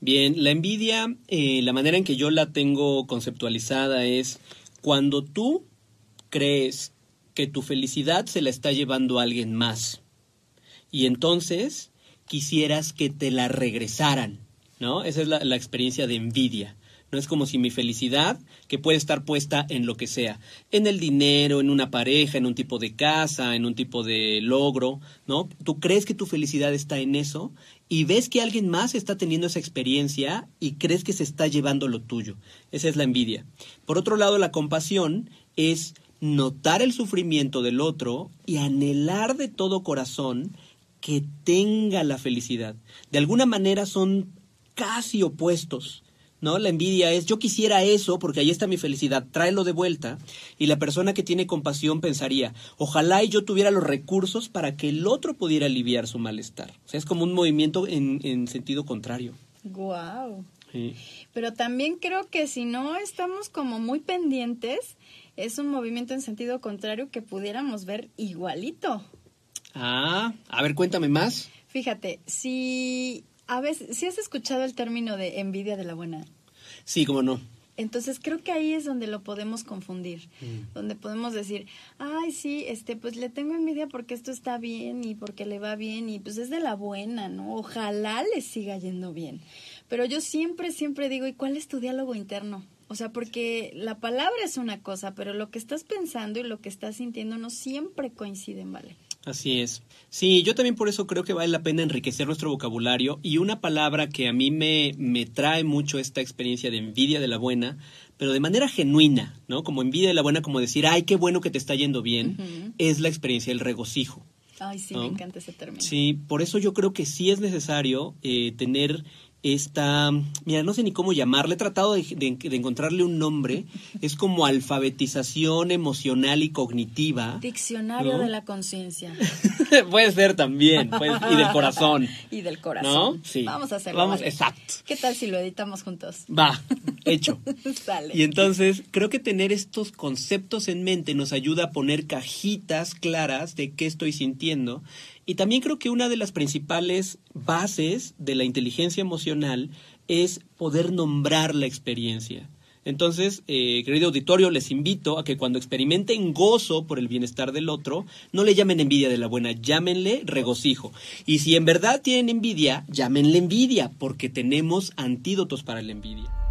Bien, la envidia, eh, la manera en que yo la tengo conceptualizada es cuando tú crees que tu felicidad se la está llevando alguien más y entonces quisieras que te la regresaran, ¿no? Esa es la experiencia de envidia. No es como si mi felicidad, que puede estar puesta en lo que sea, en el dinero, en una pareja, en un tipo de casa, en un tipo de logro, ¿no? Tú crees que tu felicidad está en eso y ves que alguien más está teniendo esa experiencia y crees que se está llevando lo tuyo. Esa es la envidia. Por otro lado, la compasión es notar el sufrimiento del otro y anhelar de todo corazón que tenga la felicidad. De alguna manera son casi opuestos. ¿No? La envidia es yo quisiera eso porque ahí está mi felicidad, tráelo de vuelta. Y la persona que tiene compasión pensaría, ojalá y yo tuviera los recursos para que el otro pudiera aliviar su malestar. O sea, es como un movimiento en, en sentido contrario. Guau. Sí. Pero también creo que si no estamos como muy pendientes, es un movimiento en sentido contrario que pudiéramos ver igualito. Ah, a ver, cuéntame más. Fíjate, si a veces, si has escuchado el término de envidia de la buena, Sí, cómo no. entonces creo que ahí es donde lo podemos confundir, donde podemos decir, ay sí, este, pues le tengo envidia porque esto está bien y porque le va bien y pues es de la buena, ¿no? Ojalá le siga yendo bien. Pero yo siempre, siempre digo, ¿y cuál es tu diálogo interno? O sea, porque la palabra es una cosa, pero lo que estás pensando y lo que estás sintiendo no siempre coinciden, ¿vale? Así es. Sí, yo también por eso creo que vale la pena enriquecer nuestro vocabulario y una palabra que a mí me, me trae mucho esta experiencia de envidia de la buena, pero de manera genuina, ¿no? Como envidia de la buena, como decir, ay, qué bueno que te está yendo bien, es la experiencia del regocijo. Ay, sí, ¿No? me encanta ese término. Sí, por eso yo creo que sí es necesario eh, tener esta, mira, no sé ni cómo llamarle, he tratado de, de- de encontrarle un nombre, es como alfabetización emocional y cognitiva. Diccionario ¿No? de la conciencia Puede ser también, pues, y del corazón. y del corazón. ¿No? Sí. Vamos a hacerlo. Vamos, ¿vale? exacto. ¿Qué tal si lo editamos juntos? Va, hecho. Sale. Y entonces creo que tener estos conceptos en mente nos ayuda a poner cajitas claras de qué estoy sintiendo. Y también creo que una de las principales bases de la inteligencia emocional es poder nombrar la experiencia. Entonces, eh, querido auditorio, les invito a que cuando experimenten gozo por el bienestar del otro, no le llamen envidia de la buena, llámenle regocijo. Y si en verdad tienen envidia, llámenle envidia, porque tenemos antídotos para la envidia.